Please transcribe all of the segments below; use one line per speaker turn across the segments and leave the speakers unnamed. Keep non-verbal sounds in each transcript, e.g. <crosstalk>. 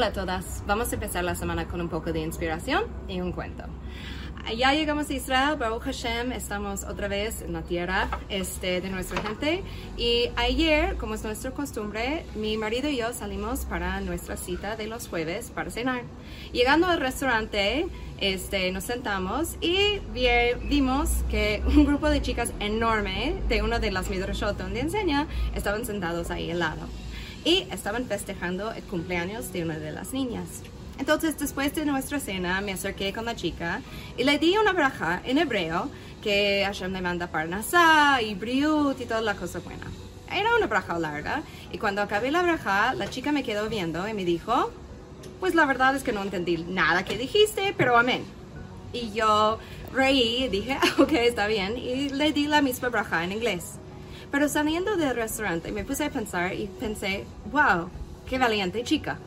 Hola a todas, vamos a empezar la semana con un poco de inspiración y un cuento. Ya llegamos a Israel, Baruch Hashem, estamos otra vez en la tierra este, de nuestra gente. Y ayer, como es nuestra costumbre, mi marido y yo salimos para nuestra cita de los jueves para cenar. Llegando al restaurante, este, nos sentamos y vimos que un grupo de chicas enorme de una de las midrashot donde enseña estaban sentados ahí al lado y estaban festejando el cumpleaños de una de las niñas. Entonces, después de nuestra cena, me acerqué con la chica y le di una braja en hebreo que Hashem le manda parnasá y briut y toda la cosa buena. Era una braja larga y cuando acabé la braja, la chica me quedó viendo y me dijo, pues la verdad es que no entendí nada que dijiste, pero amén. Y yo reí y dije, <laughs> ok, está bien, y le di la misma braja en inglés. Pero saliendo del restaurante me puse a pensar y pensé, wow, qué valiente chica.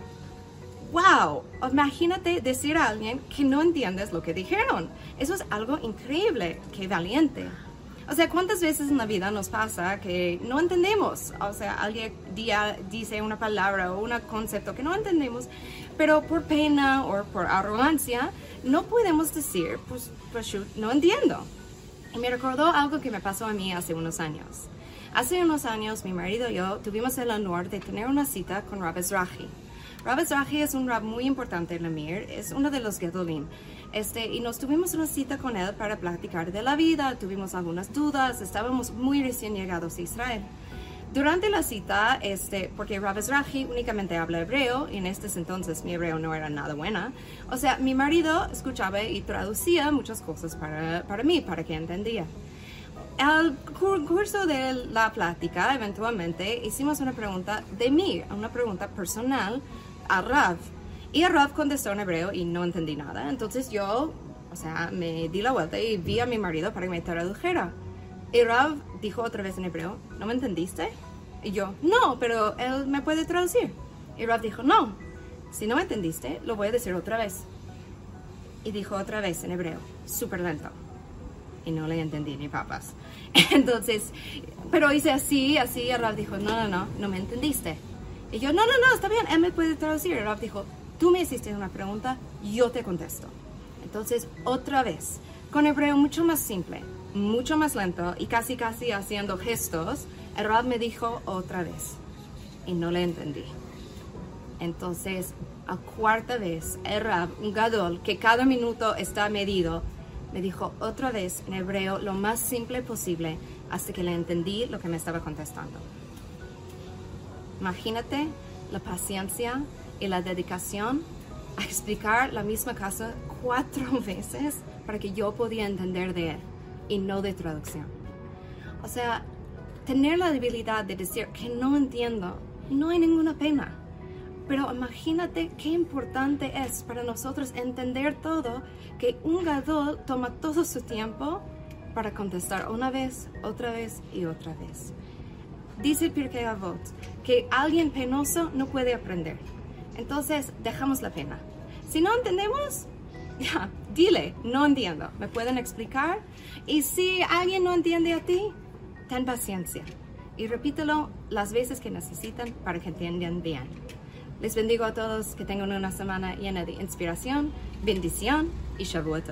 Wow, imagínate decir a alguien que no entiendes lo que dijeron. Eso es algo increíble, qué valiente. O sea, ¿cuántas veces en la vida nos pasa que no entendemos? O sea, alguien día dice una palabra o un concepto que no entendemos, pero por pena o por arrogancia no podemos decir, pues, pues no entiendo. Y me recordó algo que me pasó a mí hace unos años. Hace unos años, mi marido y yo tuvimos el honor de tener una cita con Rabbi Zrahi. Rabbi Zrahi es un rab muy importante en la es uno de los Gedolim. Este, y nos tuvimos una cita con él para platicar de la vida, tuvimos algunas dudas, estábamos muy recién llegados a Israel. Durante la cita, este, porque Rabbi Zrahi únicamente habla hebreo y en este entonces mi hebreo no era nada buena, o sea, mi marido escuchaba y traducía muchas cosas para, para mí, para que entendía al curso de la plática, eventualmente hicimos una pregunta de mí, una pregunta personal a Rav. Y a Rav contestó en hebreo y no entendí nada. Entonces yo, o sea, me di la vuelta y vi a mi marido para que me tradujera. Y Rav dijo otra vez en hebreo, ¿no me entendiste? Y yo, no, pero él me puede traducir. Y Rav dijo, no, si no me entendiste, lo voy a decir otra vez. Y dijo otra vez en hebreo, súper lento y no le entendí ni papas. <laughs> Entonces, pero hice así, así, y dijo, no, no, no, no me entendiste. Y yo, no, no, no, está bien, él me puede traducir. Y dijo, tú me hiciste una pregunta, yo te contesto. Entonces, otra vez, con hebreo mucho más simple, mucho más lento y casi, casi haciendo gestos, el Rab me dijo otra vez y no le entendí. Entonces, a cuarta vez, el Rab, un gadol, que cada minuto está medido, me dijo otra vez en hebreo lo más simple posible hasta que le entendí lo que me estaba contestando. Imagínate la paciencia y la dedicación a explicar la misma cosa cuatro <laughs> veces para que yo podía entender de él y no de traducción. O sea, tener la debilidad de decir que no entiendo, no hay ninguna pena. Pero imagínate qué importante es para nosotros entender todo, que un gadol toma todo su tiempo para contestar una vez, otra vez y otra vez. Dice Pirkei Avot que alguien penoso no puede aprender. Entonces, dejamos la pena. Si no entendemos, <laughs> ya, dile, no entiendo. ¿Me pueden explicar? Y si alguien no entiende a ti, ten paciencia. Y repítelo las veces que necesitan para que entiendan bien. Les bendigo a todos, que tengan una semana llena de inspiración, bendición y Shavuot